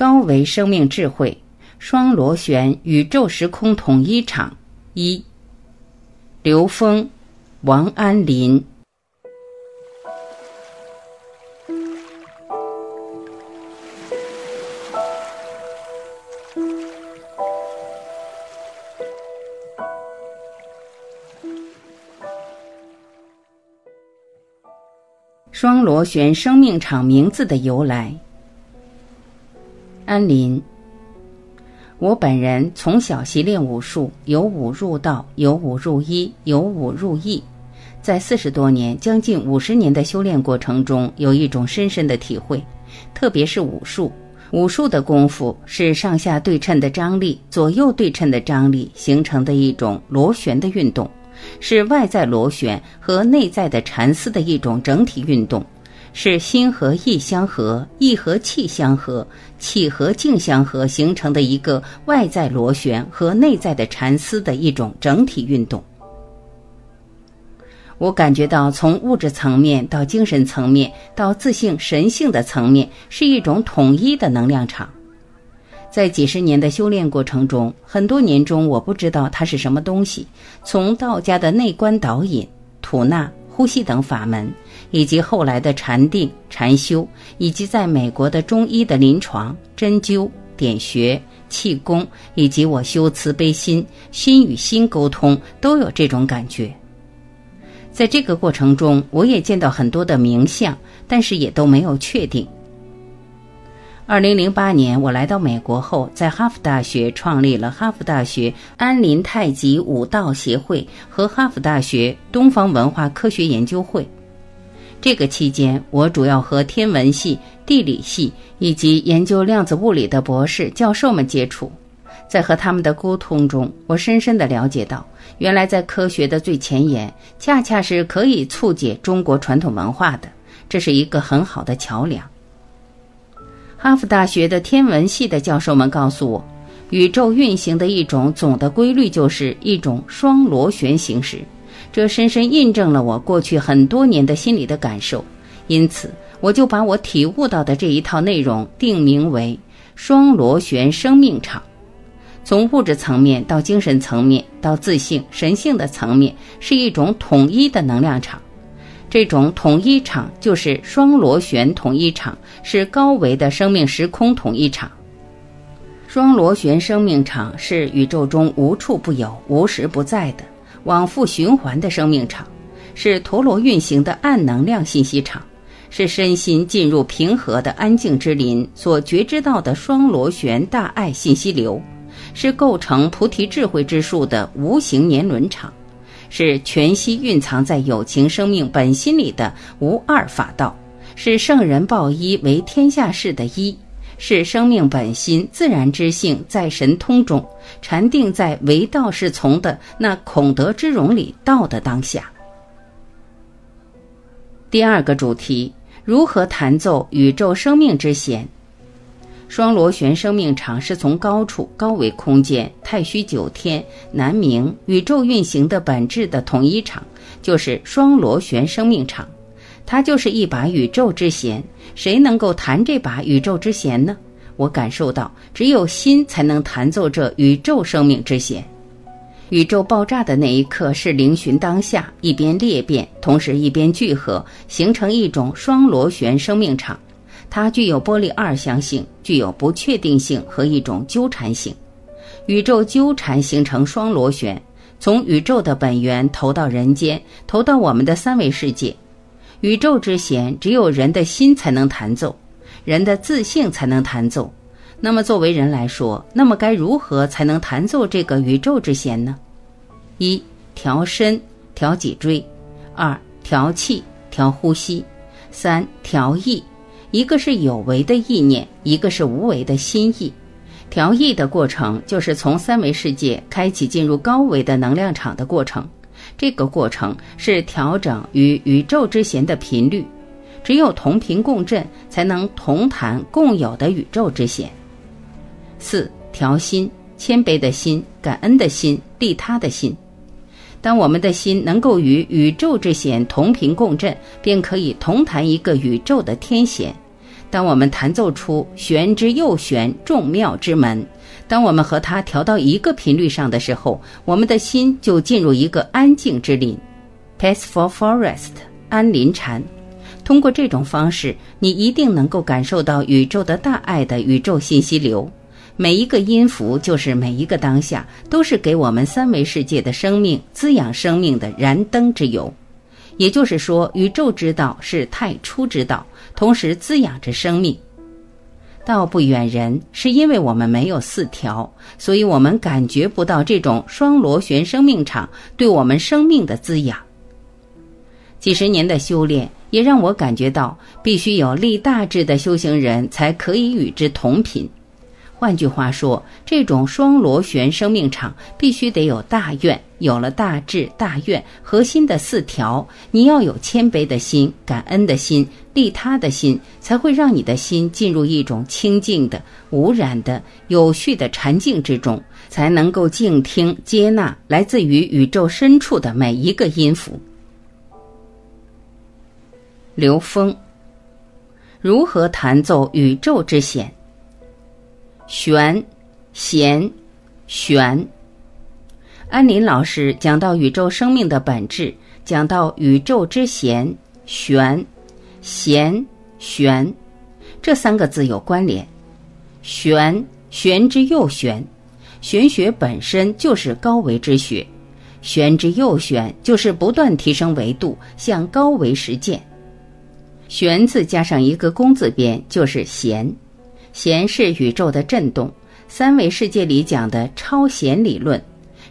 高维生命智慧，双螺旋宇宙时空统一场一。刘峰，王安林。双螺旋生命场名字的由来。安林，我本人从小习练武术，由武入道，由武入医，由武入艺，在四十多年、将近五十年的修炼过程中，有一种深深的体会，特别是武术。武术的功夫是上下对称的张力，左右对称的张力形成的一种螺旋的运动。是外在螺旋和内在的缠丝的一种整体运动，是心和意相合，意和气相合，气和静相合形成的一个外在螺旋和内在的缠丝的一种整体运动。我感觉到，从物质层面到精神层面到自性神性的层面，是一种统一的能量场。在几十年的修炼过程中，很多年中我不知道它是什么东西。从道家的内观导引、吐纳、呼吸等法门，以及后来的禅定、禅修，以及在美国的中医的临床、针灸、点穴、气功，以及我修慈悲心、心与心沟通，都有这种感觉。在这个过程中，我也见到很多的名相，但是也都没有确定。二零零八年，我来到美国后，在哈佛大学创立了哈佛大学安林太极武道协会和哈佛大学东方文化科学研究会。这个期间，我主要和天文系、地理系以及研究量子物理的博士、教授们接触，在和他们的沟通中，我深深的了解到，原来在科学的最前沿，恰恰是可以促进中国传统文化的，这是一个很好的桥梁。哈佛大学的天文系的教授们告诉我，宇宙运行的一种总的规律就是一种双螺旋形式，这深深印证了我过去很多年的心理的感受。因此，我就把我体悟到的这一套内容定名为“双螺旋生命场”。从物质层面到精神层面到自信神性的层面，是一种统一的能量场。这种统一场就是双螺旋统一场，是高维的生命时空统一场。双螺旋生命场是宇宙中无处不有、无时不在的往复循环的生命场，是陀螺运行的暗能量信息场，是身心进入平和的安静之林所觉知到的双螺旋大爱信息流，是构成菩提智慧之树的无形年轮场。是全息蕴藏在有情生命本心里的无二法道，是圣人报一为天下事的一，是生命本心自然之性在神通中禅定在唯道是从的那孔德之容里道的当下。第二个主题：如何弹奏宇宙生命之弦？双螺旋生命场是从高处、高维空间、太虚九天、南冥宇宙运行的本质的统一场，就是双螺旋生命场。它就是一把宇宙之弦。谁能够弹这把宇宙之弦呢？我感受到，只有心才能弹奏这宇宙生命之弦。宇宙爆炸的那一刻是灵寻当下，一边裂变，同时一边聚合，形成一种双螺旋生命场。它具有波粒二象性，具有不确定性和一种纠缠性。宇宙纠缠形成双螺旋，从宇宙的本源投到人间，投到我们的三维世界。宇宙之弦只有人的心才能弹奏，人的自性才能弹奏。那么作为人来说，那么该如何才能弹奏这个宇宙之弦呢？一调身，调脊椎；二调气，调呼吸；三调意。一个是有为的意念，一个是无为的心意。调意的过程就是从三维世界开启进入高维的能量场的过程。这个过程是调整与宇宙之弦的频率。只有同频共振，才能同弹共有的宇宙之弦。四调心，谦卑的心，感恩的心，利他的心。当我们的心能够与宇宙之弦同频共振，便可以同弹一个宇宙的天弦。当我们弹奏出玄之又玄、众妙之门，当我们和它调到一个频率上的时候，我们的心就进入一个安静之林 （peaceful forest，安林禅）。通过这种方式，你一定能够感受到宇宙的大爱的宇宙信息流。每一个音符就是每一个当下，都是给我们三维世界的生命滋养生命的燃灯之油。也就是说，宇宙之道是太初之道，同时滋养着生命。道不远人，是因为我们没有四条，所以我们感觉不到这种双螺旋生命场对我们生命的滋养。几十年的修炼，也让我感觉到，必须有立大志的修行人才可以与之同频。换句话说，这种双螺旋生命场必须得有大愿，有了大智大愿，核心的四条，你要有谦卑的心、感恩的心、利他的心，才会让你的心进入一种清净的、无染的、有序的禅境之中，才能够静听、接纳来自于宇宙深处的每一个音符。刘峰如何弹奏宇宙之弦？玄，弦，玄。安林老师讲到宇宙生命的本质，讲到宇宙之弦，玄，弦，玄，这三个字有关联。玄，玄之又玄，玄学本身就是高维之学，玄之又玄就是不断提升维度，向高维实践。玄字加上一个工字边，就是弦。弦是宇宙的振动，三维世界里讲的超弦理论，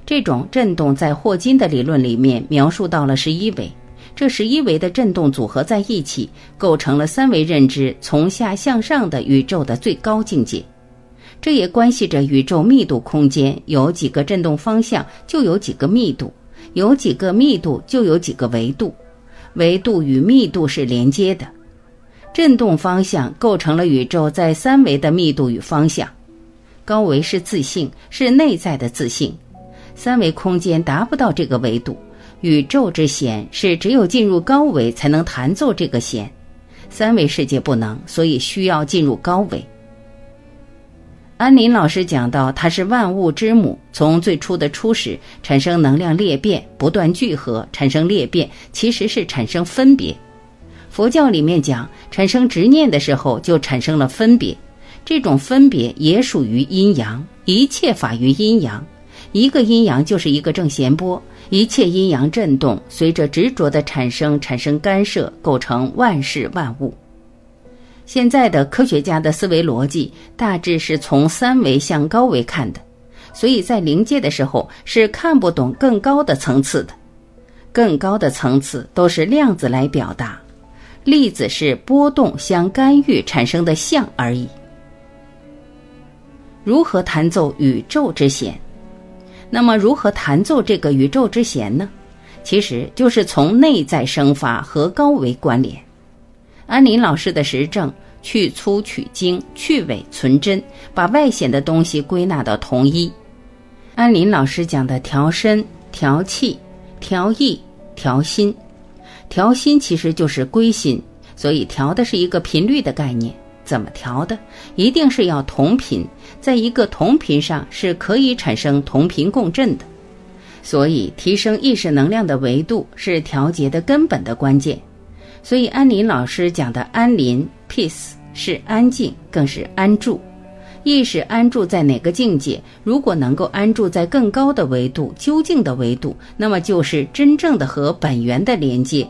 这种振动在霍金的理论里面描述到了十一维，这十一维的振动组合在一起，构成了三维认知从下向上的宇宙的最高境界。这也关系着宇宙密度空间有几个振动方向，就有几个密度，有几个密度就有几个维度，维度与密度是连接的。振动方向构成了宇宙在三维的密度与方向，高维是自信，是内在的自信，三维空间达不到这个维度，宇宙之弦是只有进入高维才能弹奏这个弦，三维世界不能，所以需要进入高维。安林老师讲到，它是万物之母，从最初的初始产生能量裂变，不断聚合产生裂变，其实是产生分别。佛教里面讲，产生执念的时候就产生了分别，这种分别也属于阴阳，一切法于阴阳，一个阴阳就是一个正弦波，一切阴阳震动随着执着的产生产生干涉，构成万事万物。现在的科学家的思维逻辑大致是从三维向高维看的，所以在临界的时候是看不懂更高的层次的，更高的层次都是量子来表达。粒子是波动相干预产生的相而已。如何弹奏宇宙之弦？那么如何弹奏这个宇宙之弦呢？其实就是从内在生发和高维关联。安林老师的实证，去粗取精，去伪存真，把外显的东西归纳到同一。安林老师讲的调身、调气、调意、调心。调心其实就是归心，所以调的是一个频率的概念。怎么调的？一定是要同频，在一个同频上是可以产生同频共振的。所以提升意识能量的维度是调节的根本的关键。所以安林老师讲的安林 （peace） 是安静，更是安住。意识安住在哪个境界？如果能够安住在更高的维度、究竟的维度，那么就是真正的和本源的连接。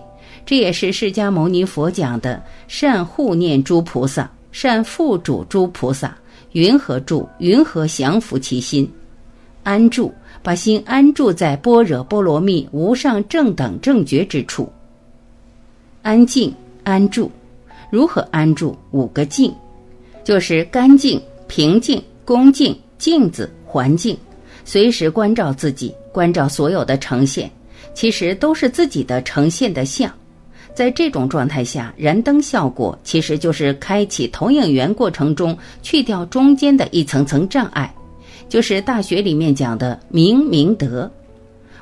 这也是释迦牟尼佛讲的：善护念诸菩萨，善付嘱诸菩萨，云何住？云何降伏其心？安住，把心安住在般若波罗蜜无上正等正觉之处。安静，安住，如何安住？五个静，就是干净、平静、恭敬、镜子、环境，随时关照自己，关照所有的呈现，其实都是自己的呈现的相。在这种状态下，燃灯效果其实就是开启投影源过程中去掉中间的一层层障碍，就是大学里面讲的明明德。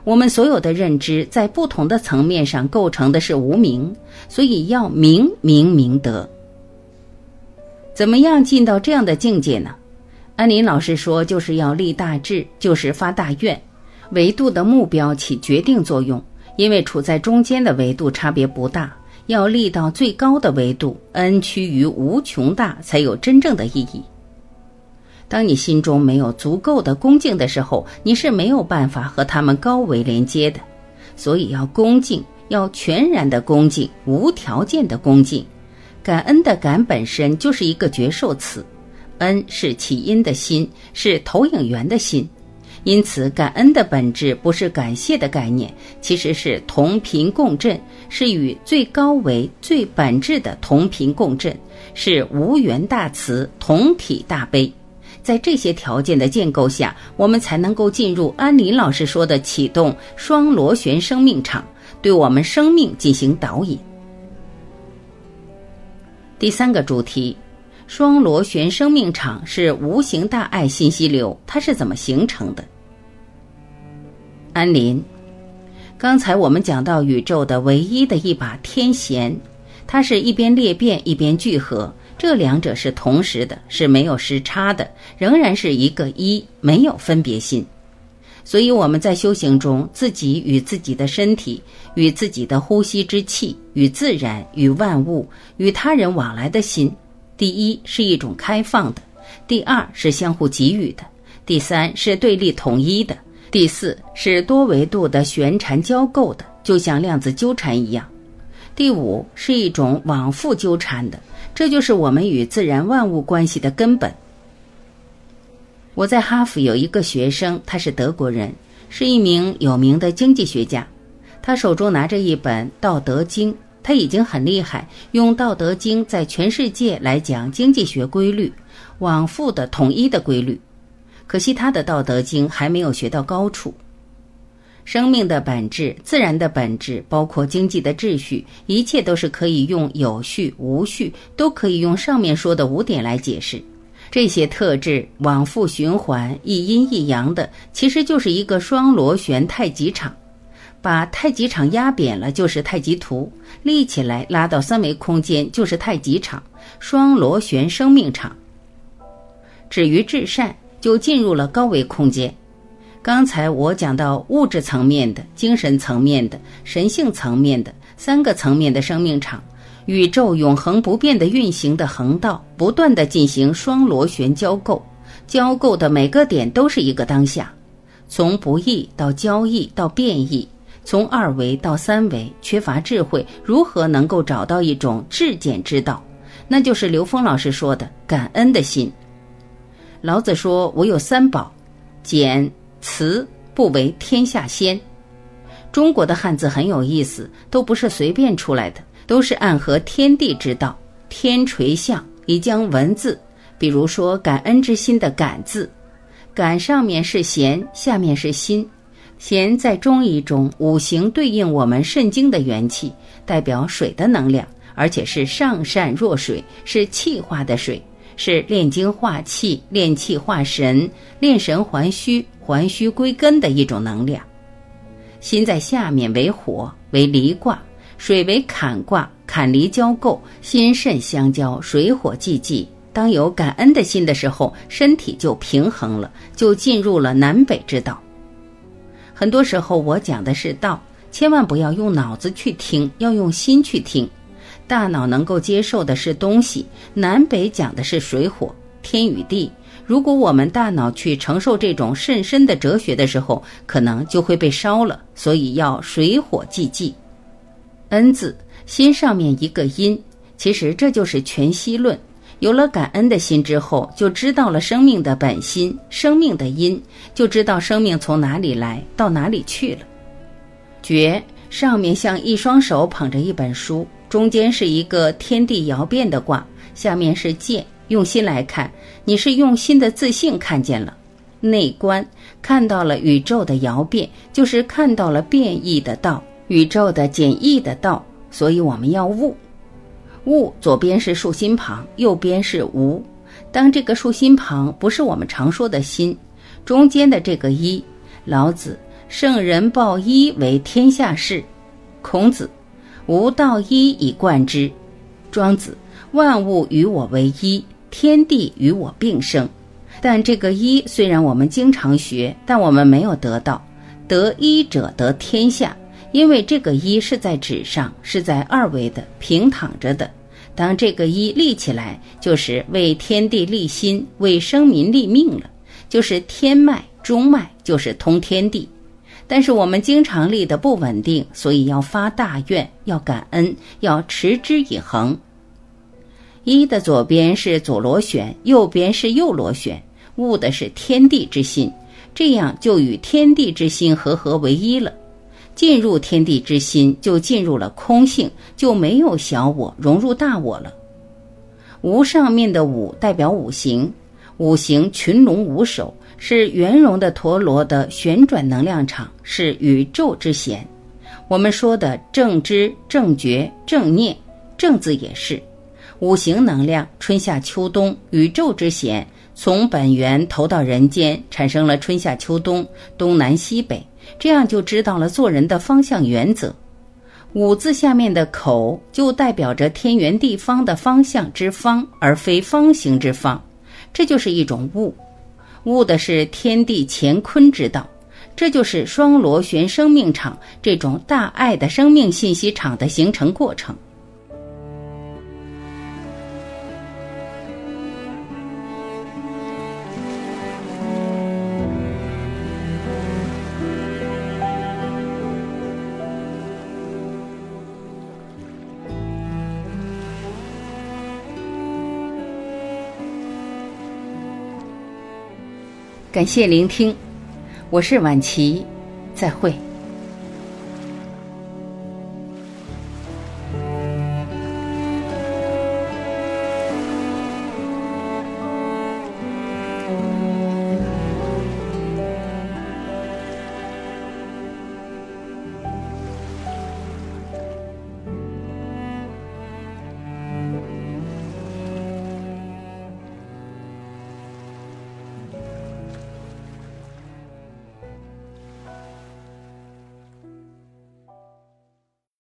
我们所有的认知在不同的层面上构成的是无明，所以要明明明德。怎么样进到这样的境界呢？安林老师说，就是要立大志，就是发大愿。维度的目标起决定作用，因为处在中间的维度差别不大。要立到最高的维度，n 趋于无穷大，才有真正的意义。当你心中没有足够的恭敬的时候，你是没有办法和他们高维连接的。所以要恭敬，要全然的恭敬，无条件的恭敬。感恩的感本身就是一个绝受词，恩是起因的心，是投影源的心。因此，感恩的本质不是感谢的概念，其实是同频共振，是与最高维、最本质的同频共振，是无缘大慈、同体大悲。在这些条件的建构下，我们才能够进入安林老师说的启动双螺旋生命场，对我们生命进行导引。第三个主题，双螺旋生命场是无形大爱信息流，它是怎么形成的？安林，刚才我们讲到宇宙的唯一的一把天弦，它是一边裂变一边聚合，这两者是同时的，是没有时差的，仍然是一个一，没有分别心。所以我们在修行中，自己与自己的身体、与自己的呼吸之气、与自然、与万物、与他人往来的心，第一是一种开放的，第二是相互给予的，第三是对立统一的。第四是多维度的旋缠交构的，就像量子纠缠一样。第五是一种往复纠缠的，这就是我们与自然万物关系的根本。我在哈佛有一个学生，他是德国人，是一名有名的经济学家。他手中拿着一本《道德经》，他已经很厉害，用《道德经》在全世界来讲经济学规律，往复的统一的规律。可惜他的《道德经》还没有学到高处。生命的本质、自然的本质，包括经济的秩序，一切都是可以用有序、无序，都可以用上面说的五点来解释。这些特质往复循环，一阴一阳的，其实就是一个双螺旋太极场。把太极场压扁了，就是太极图；立起来拉到三维空间，就是太极场。双螺旋生命场。止于至善。就进入了高维空间。刚才我讲到物质层面的、精神层面的、神性层面的三个层面的生命场，宇宙永恒不变的运行的横道，不断的进行双螺旋交构，交构的每个点都是一个当下，从不易到交易到变异，从二维到三维，缺乏智慧，如何能够找到一种至简之道？那就是刘峰老师说的感恩的心。老子说：“我有三宝，简、辞，不为天下先。”中国的汉字很有意思，都不是随便出来的，都是暗合天地之道。天垂象，以将文字，比如说感恩之心的“感”字，感上面是弦，下面是心。弦在中医中五行对应我们肾经的元气，代表水的能量，而且是上善若水，是气化的水。是炼精化气、炼气化神、炼神还虚、还虚归根的一种能量。心在下面为火，为离卦；水为坎卦，坎离交构，心肾相交，水火既济。当有感恩的心的时候，身体就平衡了，就进入了南北之道。很多时候我讲的是道，千万不要用脑子去听，要用心去听。大脑能够接受的是东西，南北讲的是水火天与地。如果我们大脑去承受这种甚深的哲学的时候，可能就会被烧了。所以要水火既济。恩字心上面一个因，其实这就是全息论。有了感恩的心之后，就知道了生命的本心，生命的因，就知道生命从哪里来到哪里去了。觉上面像一双手捧着一本书。中间是一个天地摇变的卦，下面是剑。用心来看，你是用心的自信看见了内观，看到了宇宙的摇变，就是看到了变异的道，宇宙的简易的道。所以我们要悟，悟左边是竖心旁，右边是无。当这个竖心旁不是我们常说的心，中间的这个一，老子圣人抱一为天下事，孔子。无道一以贯之，庄子万物与我为一，天地与我并生。但这个一虽然我们经常学，但我们没有得到。得一者得天下，因为这个一是在纸上，是在二维的平躺着的。当这个一立起来，就是为天地立心，为生民立命了，就是天脉、中脉，就是通天地。但是我们经常立的不稳定，所以要发大愿，要感恩，要持之以恒。一的左边是左螺旋，右边是右螺旋，悟的是天地之心，这样就与天地之心合合为一了。进入天地之心，就进入了空性，就没有小我，融入大我了。无上面的五代表五行，五行群龙无首。是圆融的陀螺的旋转能量场，是宇宙之弦。我们说的正知、正觉、正念，正字也是五行能量。春夏秋冬，宇宙之弦从本源投到人间，产生了春夏秋冬、东南西北，这样就知道了做人的方向原则。五字下面的口，就代表着天圆地方的方向之方，而非方形之方，这就是一种悟。悟的是天地乾坤之道，这就是双螺旋生命场这种大爱的生命信息场的形成过程。感谢聆听，我是晚琪，再会。